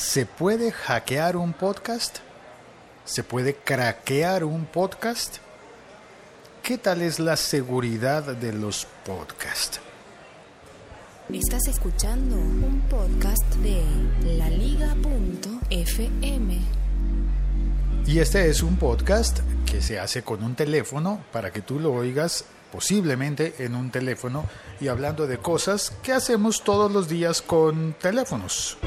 ¿Se puede hackear un podcast? ¿Se puede craquear un podcast? ¿Qué tal es la seguridad de los podcasts? Estás escuchando un podcast de laliga.fm. Y este es un podcast que se hace con un teléfono para que tú lo oigas posiblemente en un teléfono y hablando de cosas que hacemos todos los días con teléfonos.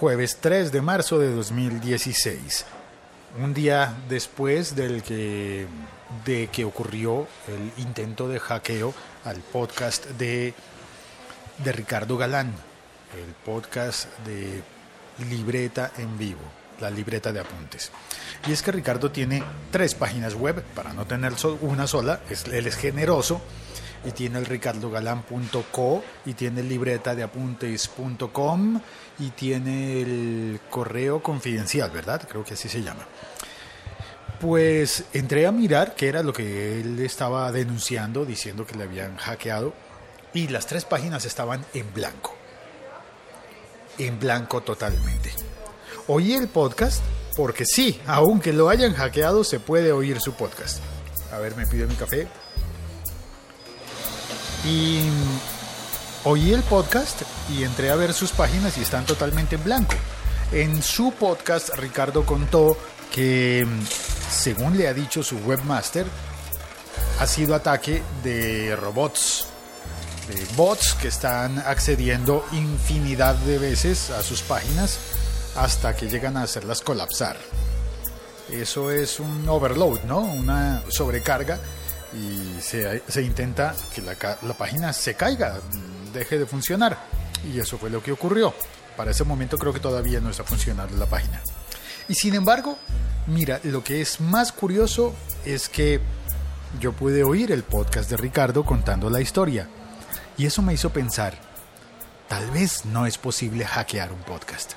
Jueves 3 de marzo de 2016. Un día después del que, de que ocurrió el intento de hackeo al podcast de, de Ricardo Galán, el podcast de Libreta en Vivo, la libreta de apuntes. Y es que Ricardo tiene tres páginas web, para no tener una sola, él es generoso y tiene el ricardogalán.co y tiene el libreta de apuntes.com y tiene el correo confidencial, ¿verdad? Creo que así se llama. Pues entré a mirar qué era lo que él estaba denunciando, diciendo que le habían hackeado y las tres páginas estaban en blanco. En blanco totalmente. Oí el podcast porque sí, aunque lo hayan hackeado, se puede oír su podcast. A ver, me pido mi café. Y oí el podcast y entré a ver sus páginas y están totalmente en blanco. En su podcast, Ricardo contó que, según le ha dicho su webmaster, ha sido ataque de robots, de bots que están accediendo infinidad de veces a sus páginas hasta que llegan a hacerlas colapsar. Eso es un overload, ¿no? Una sobrecarga y se, se intenta que la, la, página se caiga, deje de funcionar. Y eso fue lo que ocurrió. Para ese momento creo que todavía no está funcionando la página. Y sin embargo, mira, lo que es más curioso es que yo pude oír el podcast de Ricardo contando la historia. Y eso me hizo pensar, tal vez no es posible hackear un podcast.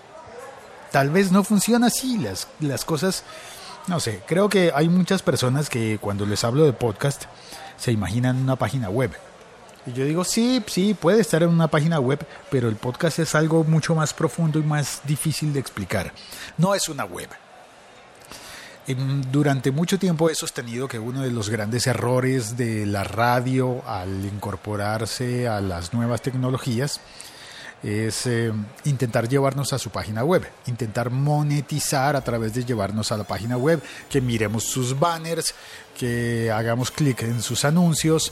Tal vez no funciona así, las, las cosas no sé, creo que hay muchas personas que cuando les hablo de podcast se imaginan una página web. Y yo digo, sí, sí, puede estar en una página web, pero el podcast es algo mucho más profundo y más difícil de explicar. No es una web. Durante mucho tiempo he sostenido que uno de los grandes errores de la radio al incorporarse a las nuevas tecnologías es eh, intentar llevarnos a su página web, intentar monetizar a través de llevarnos a la página web, que miremos sus banners, que hagamos clic en sus anuncios.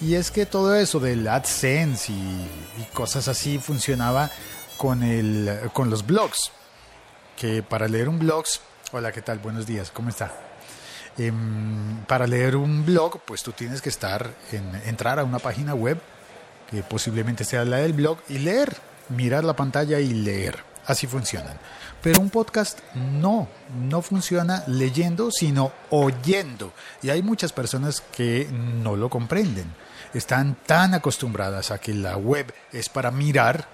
Y es que todo eso del AdSense y, cosas así funcionaba con, el, con los blogs. Que para leer un blog, hola, ¿qué tal? Buenos días, ¿cómo está? Em, para leer un blog, pues tú tienes que estar en, entrar a una página web que posiblemente sea la del blog, y leer, mirar la pantalla y leer. Así funcionan. Pero un podcast no, no funciona leyendo, sino oyendo. Y hay muchas personas que no lo comprenden. Están tan acostumbradas a que la web es para mirar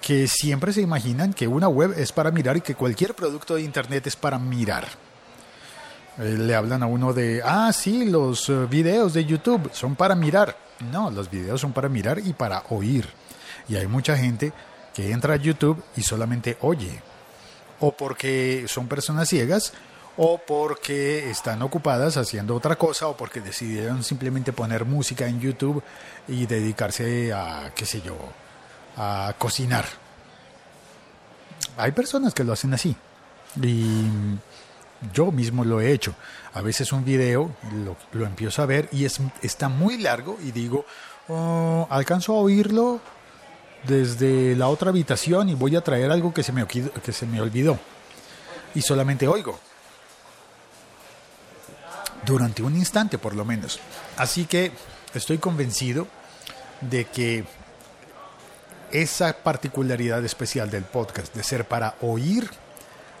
que siempre se imaginan que una web es para mirar y que cualquier producto de Internet es para mirar. Eh, le hablan a uno de, ah, sí, los eh, videos de YouTube son para mirar. No, los videos son para mirar y para oír. Y hay mucha gente que entra a YouTube y solamente oye. O porque son personas ciegas, o porque están ocupadas haciendo otra cosa, o porque decidieron simplemente poner música en YouTube y dedicarse a, qué sé yo, a cocinar. Hay personas que lo hacen así. Y yo mismo lo he hecho. A veces un video lo, empiezo a ver y es, está muy largo y digo, oh, alcanzo a oírlo desde la otra habitación y voy a traer algo que se me, que se me olvidó. Y solamente oigo. Durante un instante por lo menos. Así que estoy convencido de que esa particularidad especial del podcast de ser para oír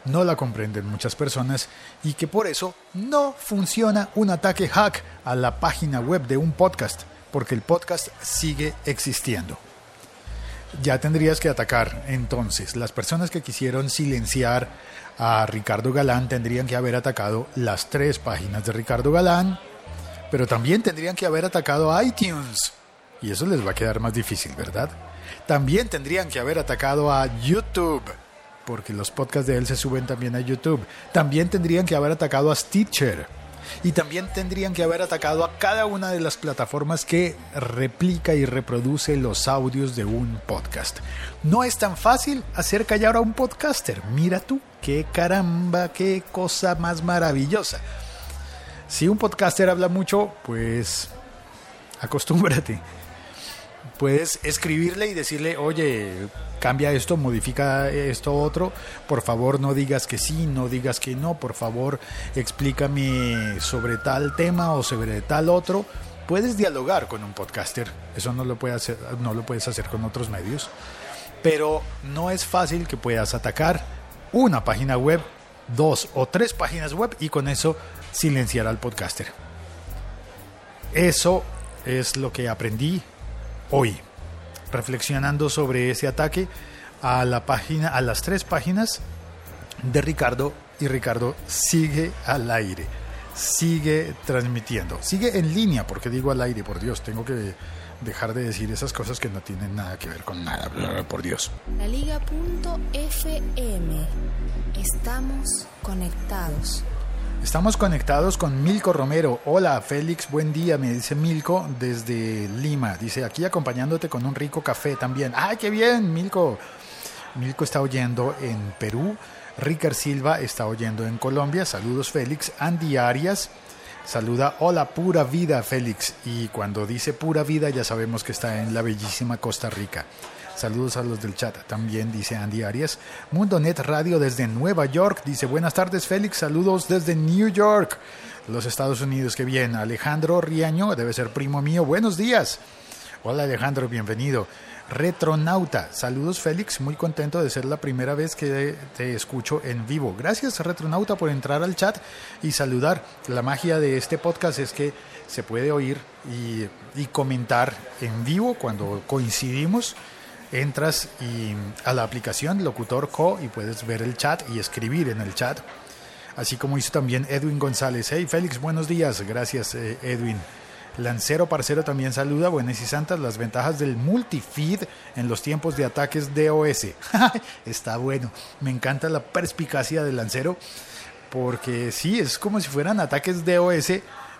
no la comprenden muchas personas y que por eso no funciona un ataque hack a la página web de un podcast, porque el podcast sigue existiendo. Ya tendrías que atacar entonces. Las personas que quisieron silenciar a Ricardo Galán tendrían que haber atacado las tres páginas de Ricardo Galán, pero también tendrían que haber atacado a iTunes Y eso les va a quedar más difícil, ¿verdad? También tendrían que haber atacado a YouTube, porque los podcasts de él se suben también a YouTube. También tendrían que haber atacado a Stitcher. Y también tendrían que haber atacado a cada una de las plataformas que replica y reproduce los audios de un podcast. No es tan fácil hacer callar a un podcaster. Mira tú, qué caramba, qué cosa más maravillosa. Si un podcaster habla mucho, pues acostúmbrate puedes escribirle y decirle, oye, cambia esto, modifica esto otro, por favor no digas que sí, no digas que no, por favor explícame sobre tal tema o sobre tal otro. Puedes dialogar con un podcaster, eso no lo, puedes hacer, no lo puedes hacer con otros medios, pero no es fácil que puedas atacar una página web, dos o tres páginas web y con eso silenciar al podcaster. Eso es lo que aprendí hoy, reflexionando sobre ese ataque a la página, a las tres páginas de Ricardo y Ricardo sigue al aire, sigue transmitiendo, sigue en línea, porque digo al aire, por Dios, tengo que dejar de decir esas cosas que no tienen nada que ver con nada, por Dios. La Liga.fm. Estamos conectados. Estamos conectados con Milko Romero. Hola Félix, buen día, me dice Milko desde Lima. Dice, aquí acompañándote con un rico café también. ¡Ay, qué bien, Milko! Milko está oyendo en Perú. Ricard Silva está oyendo en Colombia. Saludos Félix. Andy Arias saluda, hola pura vida Félix. Y cuando dice pura vida ya sabemos que está en la bellísima Costa Rica. Saludos a los del chat. También dice Andy Arias. Mundo Net Radio desde Nueva York. Dice buenas tardes Félix. Saludos desde New York. Los Estados Unidos. Qué bien. Alejandro Riaño. Debe ser primo mío. Buenos días. Hola Alejandro. Bienvenido. Retronauta. Saludos Félix. Muy contento de ser la primera vez que te escucho en vivo. Gracias Retronauta por entrar al chat y saludar. La magia de este podcast es que se puede oír y comentar en vivo cuando coincidimos entras y, a la aplicación Locutor Co y puedes ver el chat y escribir en el chat. Así como hizo también Edwin González. Hey Félix, buenos días. Gracias eh, Edwin. Lancero Parcero también saluda. Buenas y santas. Las ventajas del multifeed en los tiempos de ataques DOS. Está bueno. Me encanta la perspicacia del Lancero. Porque sí, es como si fueran ataques DOS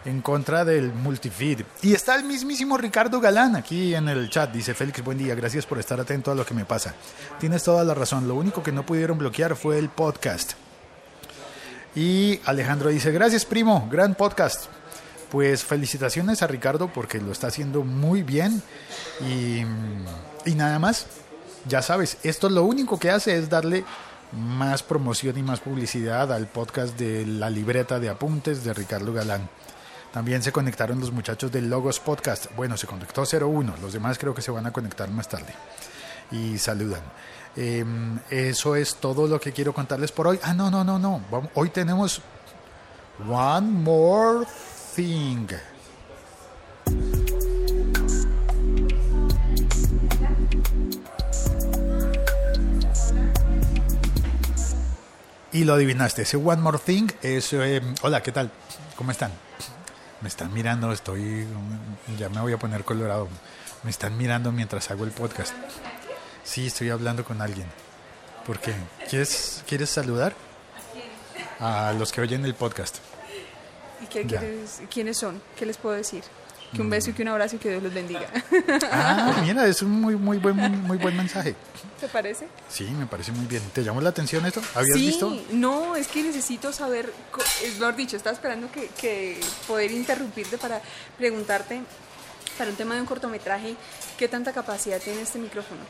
en contra del multifeed. Y está el mismísimo Ricardo Galán aquí en el chat. Dice Félix, buen día, gracias por estar atento a lo que me pasa. Tienes toda la razón, lo único que no pudieron bloquear fue el podcast. Y Alejandro dice, gracias primo, gran podcast. Pues felicitaciones a Ricardo porque lo está haciendo muy bien. Y, y nada más, ya sabes, esto lo único que hace es darle más promoción y más publicidad al podcast de la libreta de apuntes de Ricardo Galán. También se conectaron los muchachos del Logos Podcast. Bueno, se conectó 01, los demás creo que se van a conectar más tarde. Y saludan. Em, eso es todo lo que quiero contarles por hoy. Ah, no, no, no, no. Hoy tenemos One More Thing. Y lo adivinaste, ese One More Thing es... Em, hola, ¿qué tal? ¿Cómo están? Me están mirando, estoy, ya me voy a poner colorado, me están mirando mientras hago el podcast. Sí, estoy hablando con alguien. ¿Por qué? ¿Quieres, ¿quieres saludar? A los que oyen el podcast. ¿Y qué quieres, quiénes son? ¿Qué les puedo decir? Que un beso y que un abrazo y que Dios los bendiga. Ah, mira, es un muy, muy, buen, muy buen mensaje. ¿Te parece? Sí, me parece muy bien. ¿Te llamó la atención esto? ¿Habías sí, visto? No, es que necesito saber, es mejor dicho, estaba esperando que, que poder interrumpirte para preguntarte, para un tema de un cortometraje, ¿qué tanta capacidad tiene este micrófono?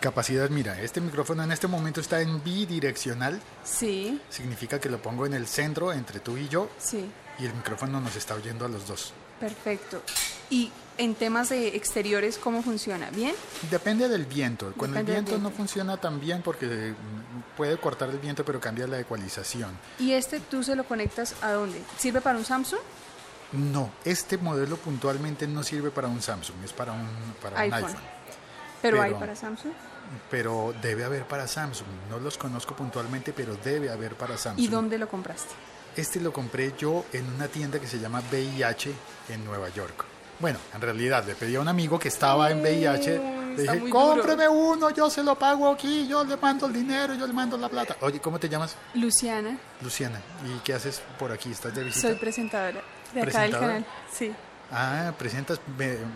Capacidad, mira, este micrófono en este momento está en bidireccional. Sí. Significa que lo pongo en el centro entre tú y yo. Sí. Y el micrófono nos está oyendo a los dos. Perfecto. ¿Y en temas de exteriores cómo funciona? ¿Bien? Depende del viento. Con el viento, no funciona tan bien porque puede cortar el viento pero cambia la ecualización. ¿Y este tú se lo conectas a dónde? ¿Sirve para un Samsung? No, este modelo puntualmente no sirve para un Samsung, es para un, para iPhone. un iPhone. ¿Pero, hay para Samsung? Pero debe haber para Samsung. No los conozco puntualmente, pero debe haber para Samsung. ¿Y dónde lo compraste? Este lo compré yo en una tienda que se llama VIH en Nueva York. Bueno, en realidad le pedí a un amigo que estaba en VIH, le dije, cómpreme uno, yo se lo pago aquí, yo le mando el dinero, yo le mando la plata. Oye, ¿cómo te llamas? Luciana, Luciana. ¿Y qué haces por aquí? ¿Estás de visita? soy presentadora de acá del canal. Sí. Ah, presentas.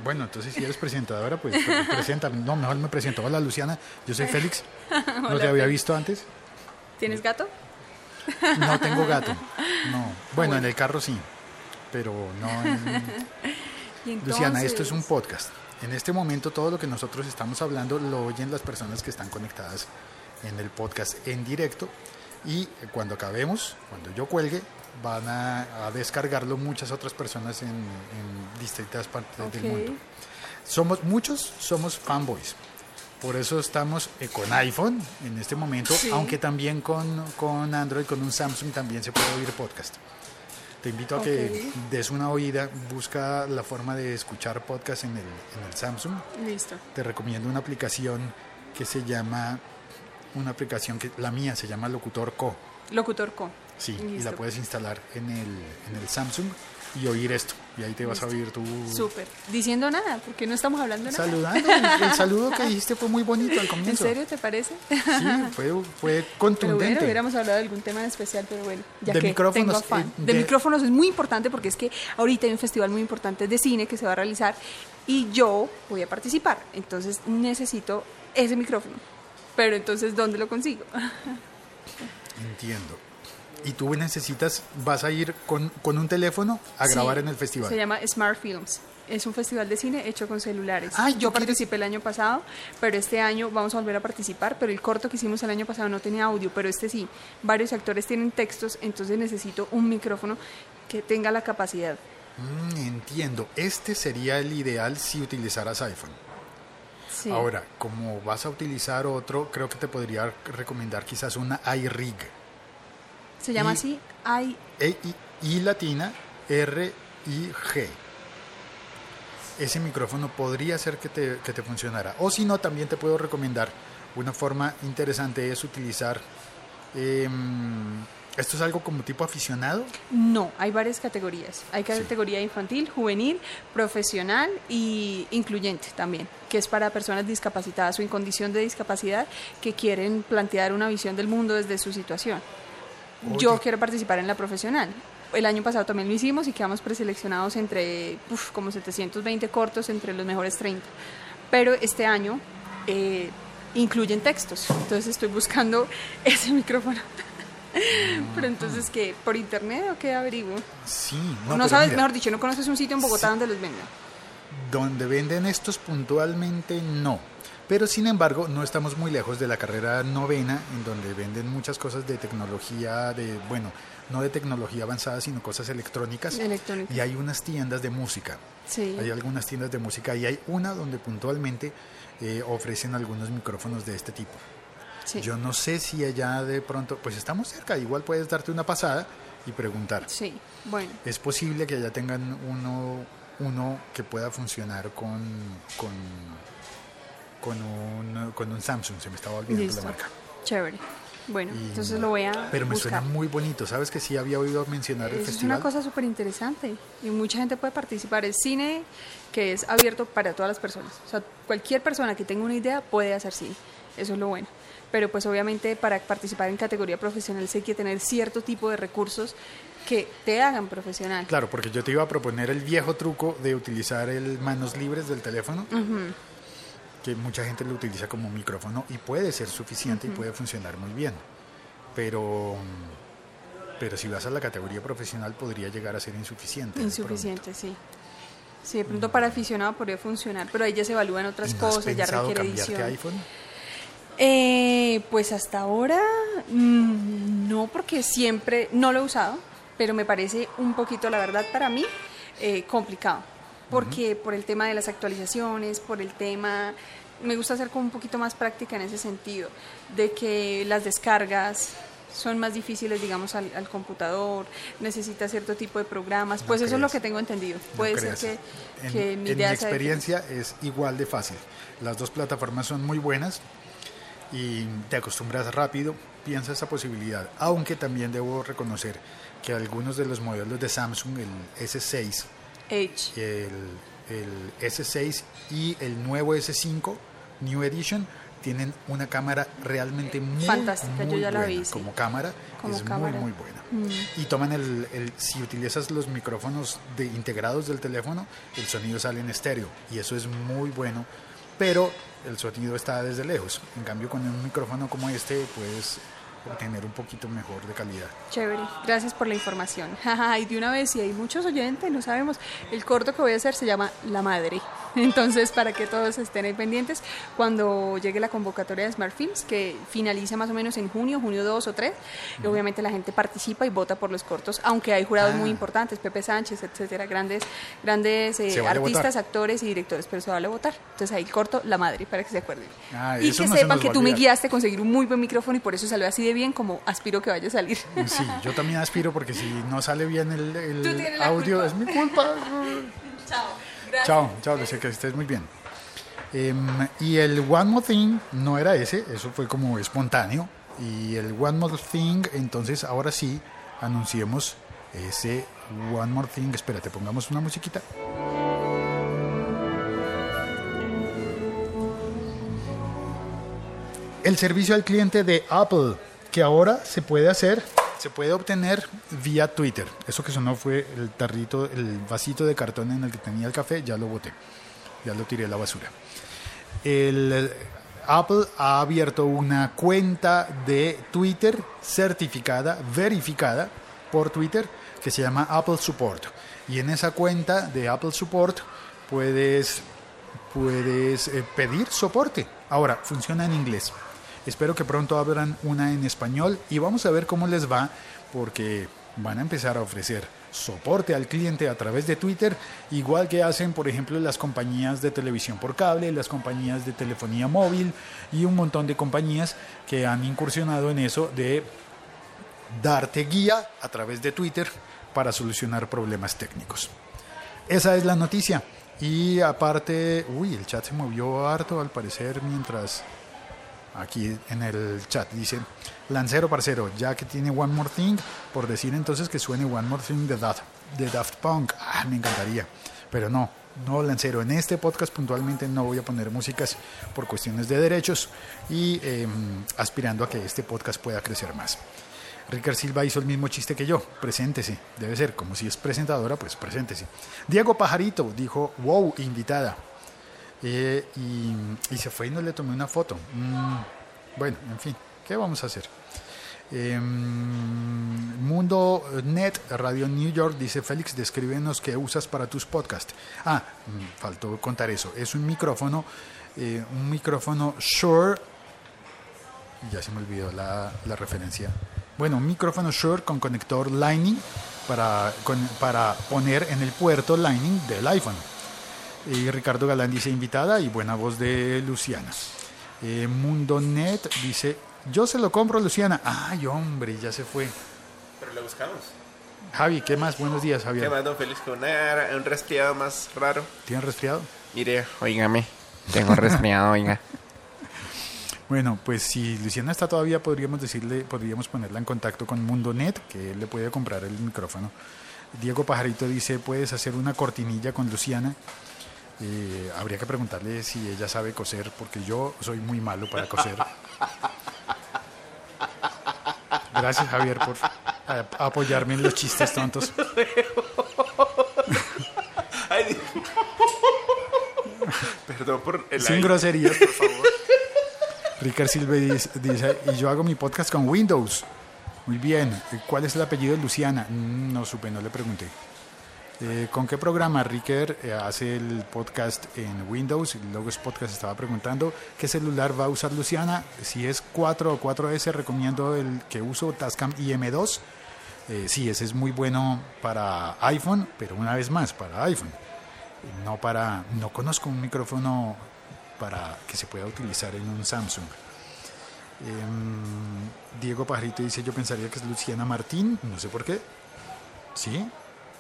Bueno, entonces si eres presentadora, pues pre- preséntame. No, mejor me presento. Hola, Luciana. Yo soy Félix. ¿No te había visto antes? ¿Tienes gato? No tengo gato. No. Bueno, en el carro sí. Pero no. en- Luciana, esto es un podcast. En este momento todo lo que nosotros estamos hablando lo oyen las personas que están conectadas en el podcast en directo y cuando acabemos, cuando yo cuelgue, van a, a descargarlo muchas otras personas en, en distintas partes del mundo. Somos muchos, somos fanboys. Por eso estamos eh, con iPhone en este momento, Sí. aunque también con, con Android, con un Samsung también se puede oír podcast. Te invito a que des una oída, busca la forma de escuchar podcast en el, en el Samsung. Listo. Te recomiendo una aplicación que se llama, una aplicación que la mía se llama Locutor Co. Locutor Co. Sí, y la puedes instalar en el, en el Samsung y oír esto. Y ahí te vas a oír tu... Súper. Diciendo nada, porque no estamos hablando de nada. Saludando. El, el saludo que dijiste fue muy bonito al ¿En comienzo. serio te parece? Sí, fue, fue Pero contundente. bueno, hubiéramos hablado de algún tema en especial, pero bueno, ya De que micrófonos, tengo afán. eh, de... de- micrófonos es muy importante porque es que ahorita hay un festival muy importante de cine que se va a realizar y yo voy a participar. Entonces necesito ese micrófono. Pero entonces, ¿dónde lo consigo? Entiendo. Y tú necesitas, vas a ir con, con un teléfono a Sí, grabar en el festival. Se llama Smart Films. Es un festival de cine hecho con celulares. Ay, yo participé el año pasado, pero este año vamos a volver a participar. Pero el corto que hicimos el año pasado no tenía audio, pero este sí. Varios actores tienen textos, entonces necesito un micrófono que tenga la capacidad. Mm, entiendo. Este sería el ideal si utilizaras iPhone. Sí. Ahora, como vas a utilizar otro, creo que te podría recomendar quizás una iRig. Se llama así I E I, I latina R I G. Ese micrófono podría ser que te, que te funcionara. O si no, también te puedo recomendar una forma interesante es utilizar. em, esto es algo como tipo aficionado. No, hay varias categorías. Hay categoría infantil, juvenil, profesional y incluyente también, que es para personas discapacitadas o en condición de discapacidad que quieren plantear una visión del mundo desde su situación. Yo Oye. quiero participar en la profesional. El año pasado también lo hicimos y quedamos preseleccionados entre uf, como 720 cortos entre los mejores 30. Pero este año eh, incluyen textos, entonces estoy buscando ese micrófono. Pero entonces, ¿qué? ¿Por internet o qué averiguo? Sí, No, no, sabes, mira, mejor dicho, no conoces un sitio en Bogotá donde los vendan. Donde venden estos puntualmente no. Pero sin embargo, no estamos muy lejos de la carrera novena, en donde venden muchas cosas de tecnología, de, bueno, no de tecnología avanzada, sino cosas electrónicas. Electrónicas. Y hay unas tiendas de música. Sí. Hay algunas tiendas de música y hay una donde puntualmente eh, ofrecen algunos micrófonos de este tipo. Sí. Yo no sé si allá de pronto, pues estamos cerca, igual puedes darte una pasada y preguntar. Sí, bueno. Es posible que allá tengan uno, uno que pueda funcionar con, con, con, un, con un Samsung, se me estaba olvidando Listo. la marca. Chévere. Bueno, Y- entonces lo voy a Pero me buscar. suena muy bonito, ¿sabes que sí había oído mencionar el es festival? una cosa súper interesante y mucha gente puede participar. Es cine que es abierto para todas las personas. O sea, cualquier persona que tenga una idea puede hacer cine. Eso es lo bueno. Pero pues obviamente para participar en categoría profesional sí hay que tener cierto tipo de recursos que te hagan profesional. Claro, porque yo te iba a proponer el viejo truco de utilizar el manos libres del teléfono, que mucha gente lo utiliza como micrófono y puede ser suficiente y puede funcionar muy bien. Pero, pero si vas a la categoría profesional podría llegar a ser insuficiente. Insuficiente, sí. Sí, de pronto para aficionado podría funcionar, pero ahí ya se evalúan otras ¿Y no has cosas, ya requiere edición. iPhone? Eh, pues hasta ahora mm, no, porque siempre no lo he usado, pero me parece un poquito, la verdad, para mí eh, complicado. Porque por el tema de las actualizaciones, por el tema, me gusta hacer como un poquito más práctica en ese sentido, de que las descargas son más difíciles, digamos, al, al computador, necesita cierto tipo de programas, No pues eso es lo que tengo entendido. No Puede ser que, en, que mi en idea mi experiencia es igual de fácil. Las dos plataformas son muy buenas y te acostumbras rápido, piensa esa posibilidad. Aunque también debo reconocer que algunos de los modelos de Samsung, el S6 Edge. y el el S6 y el nuevo S5 New Edition tienen una cámara realmente muy Fantástica, yo muy ya la buena. vi, sí. Como cámara Como es cámara. Mm. muy muy buena. Y toman el, el- si utilizas los micrófonos de, integrados del teléfono, el sonido sale en estéreo y eso es muy bueno, pero el sonido está desde lejos. En cambio con un micrófono como este puedes obtener un poquito mejor de calidad. Chévere, gracias por la información. y de una vez, si hay muchos oyentes, no sabemos, el corto que voy a hacer se llama La Madre. Entonces, para que todos estén ahí pendientes, cuando llegue la convocatoria de Smart Films, que finaliza más o menos en junio, junio 2 o 3, y obviamente la gente participa y vota por los cortos, aunque hay jurados Ah. muy importantes, Pepe Sánchez, etcétera, grandes, grandes eh, vale artistas, votar. actores y directores, pero se vale votar. Entonces ahí corto La Madre, para que se acuerden. Ah, y que no se sepan que tú me guiaste a conseguir un muy buen micrófono y por eso salió así de bien como aspiro que vaya a salir. Sí, yo también aspiro porque si no sale bien el, audio culpa. es mi culpa. Chao. Chao, chao, deseo que estés muy bien. Em, y el One More Thing no era ese, eso fue como espontáneo. Y el One More Thing, entonces ahora sí, anunciemos ese One More Thing. Espérate, pongamos una musiquita. El servicio al cliente de Apple, que ahora se puede hacer, se puede obtener vía Twitter. Eso que sonó fue el tarrito, el vasito de cartón en el que tenía el café, ya lo boté, ya lo tiré a la basura. El, eh, Apple ha abierto una cuenta de Twitter certificada, verificada por Twitter, que se llama Apple Support. Y en esa cuenta de Apple Support puedes, puedes eh, pedir soporte. Ahora, funciona en inglés. Espero que pronto abran una en español y vamos a ver cómo les va porque van a empezar a ofrecer soporte al cliente a través de Twitter, igual que hacen, por ejemplo, las compañías de televisión por cable, las compañías de telefonía móvil y un montón de compañías que han incursionado en eso de darte guía a través de Twitter para solucionar problemas técnicos. Esa es la noticia. Y aparte, uy, el chat se movió harto al parecer mientras aquí en el chat dice Lancero parcero, ya que tiene One More Thing, por decir entonces que suene One More Thing de Daft, de Daft Punk. Ah, me encantaría. Pero no, no Lancero. En este podcast puntualmente no voy a poner músicas por cuestiones de derechos y eh, aspirando a que este podcast pueda crecer más. Ricard Silva hizo el mismo chiste que yo. Preséntese. Debe ser, como si es presentadora, pues preséntese. Diego Pajarito dijo, wow, invitada. Eh, y, se fue y no le tomé una foto. Mm, bueno, en fin, ¿qué vamos a hacer? Eh, Mundo Net, Radio New York, dice Félix, descríbenos qué usas para tus podcasts. Ah, mm, faltó contar eso. Es un micrófono, eh, un micrófono Shure. Ya se me olvidó la, referencia. Bueno, un micrófono Shure con conector Lightning para, para poner en el puerto Lightning del iPhone. Y Ricardo Galán dice invitada y buena voz de Luciana. Eh, Mundonet dice, yo se lo compro Luciana. Ay, hombre, ya se fue. Pero lo buscamos. Javi, ¿qué más? Buenos días, ¿Qué Javier. más, don Félix? Con un resfriado más raro. ¿Tienes resfriado? Mire, oígame. Tengo resfriado, oiga. Bueno, pues si Luciana está todavía, podríamos decirle, podríamos ponerla en contacto con Mundonet, que él le puede comprar el micrófono. Diego Pajarito dice, ¿puedes hacer una cortinilla con Luciana? Eh, habría que preguntarle si ella sabe coser, porque yo soy muy malo para coser. Gracias, Javier, por eh, apoyarme en los chistes tontos. Perdón por el Sin aire. groserías, por favor. Ricard Silva dice, dice, y yo hago mi podcast con Windows. Muy bien. ¿Cuál es el apellido de Luciana? Mm, No supe, no le pregunté. Eh, ¿Con qué programa Ricker eh, hace el podcast en Windows? Logos Podcast estaba preguntando qué celular va a usar Luciana. Si es 4 o 4S, recomiendo el que uso Tascam IM2. Eh, sí, ese es muy bueno para iPhone, pero una vez más, para iPhone. No para, no conozco un micrófono para que se pueda utilizar en un Samsung. Em, Diego Pajarito dice, yo pensaría que es Luciana Martín, no sé por qué. ¿Sí?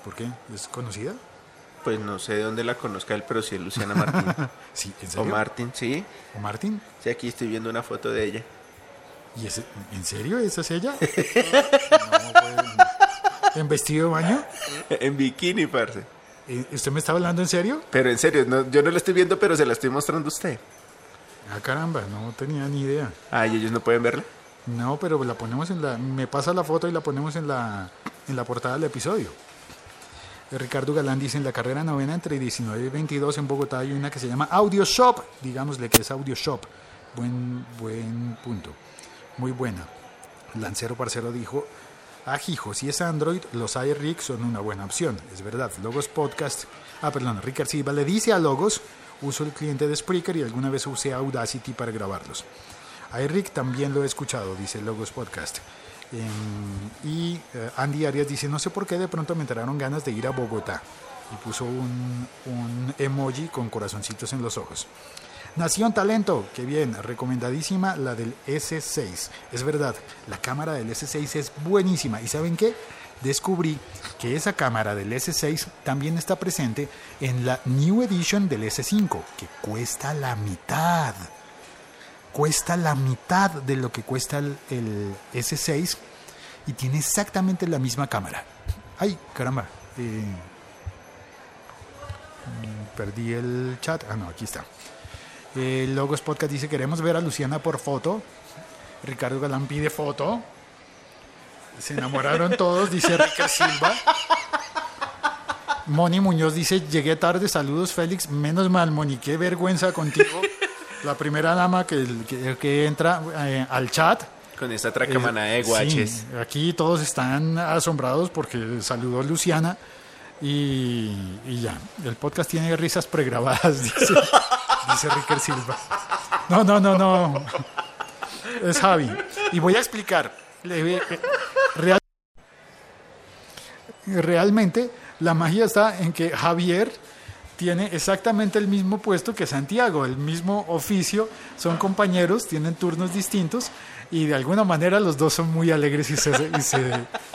¿Por qué? ¿Es conocida? Pues no sé de dónde la conozca él, pero sí es Luciana Martín. Sí, ¿en o serio? Martín, sí. ¿O Martín? Sí, aquí estoy viendo una foto de ella. ¿Y ese- ¿En serio? ¿Esa es ella? No, pues, ¿En vestido de baño? en bikini, parce. Eh, ¿Usted me está hablando en serio? Pero en serio, no, yo no la estoy viendo, pero se la estoy mostrando a usted. Ah, caramba, no tenía ni idea. Ah, ¿y ellos no pueden verla? No, pero la ponemos en la... Me pasa la foto y la ponemos en la, en la portada del episodio. Ricardo Galán dice, en la carrera novena entre 19 y 22 en Bogotá hay una que se llama Audio Shop. Digámosle que es Audio Shop. Buen, buen punto. Muy buena. Lancero Parcero dijo, Ajijo, si es Android, los iRig son una buena opción. Es verdad, Logos Podcast... Ah, perdón, Ricard Silva le dice a Logos, uso el cliente de Spreaker y alguna vez usé Audacity para grabarlos. iRig también lo he escuchado, dice Logos Podcast. Em, y eh, Andy Arias dice, no sé por qué de pronto me entraron ganas de ir a Bogotá. Y puso un, un emoji con corazoncitos en los ojos. Nación Talento, qué bien, recomendadísima la del S6. Es verdad, la cámara del S6 es buenísima. ¿Y saben qué? Descubrí que esa cámara del S6 también está presente en la New Edition del S5, que cuesta la mitad. Cuesta la mitad de lo que cuesta el, el S6 y tiene exactamente la misma cámara. Ay, caramba. eh, perdí el chat. Ah, no, aquí está. Eh, Logos Podcast dice, queremos ver a Luciana por foto. Ricardo Galán pide foto. Se enamoraron todos, dice Rica Silva. Moni Muñoz dice, llegué tarde, saludos Félix. Menos mal, Moni, qué vergüenza contigo. La primera dama que, que, que entra eh, al chat. Con esta tracamana de Eh, guaches. sí, aquí todos están asombrados porque saludó Luciana y, y ya. El podcast tiene risas pregrabadas, dice, dice Ricker Silva. No, no, no, no. Es Javi. Y voy a explicar. Eh, real- realmente la magia está en que Javier tiene exactamente el mismo puesto que Santiago, el mismo oficio, son compañeros, tienen turnos distintos y de alguna manera los dos son muy alegres y se, y se,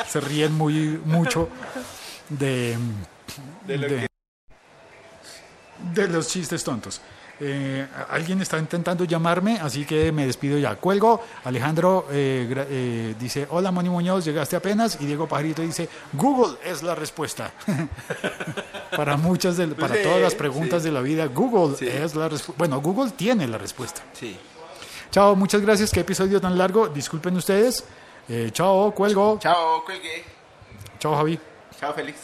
se ríen muy mucho de los chistes tontos. Eh, alguien está intentando llamarme, así que me despido ya. Cuelgo. Alejandro eh, eh, dice: Hola, Moni Muñoz, llegaste apenas. Y Diego Pajarito dice: Google es la respuesta. para muchas, de, para Sí, todas las preguntas sí. de la vida, Google Sí. es la respuesta. Bueno, Google tiene la respuesta. Sí. Chao, muchas gracias. Qué episodio tan largo. Disculpen ustedes. Eh, chao, cuelgo. Chao, cuelgue. Chao, Javi. Chao, Félix.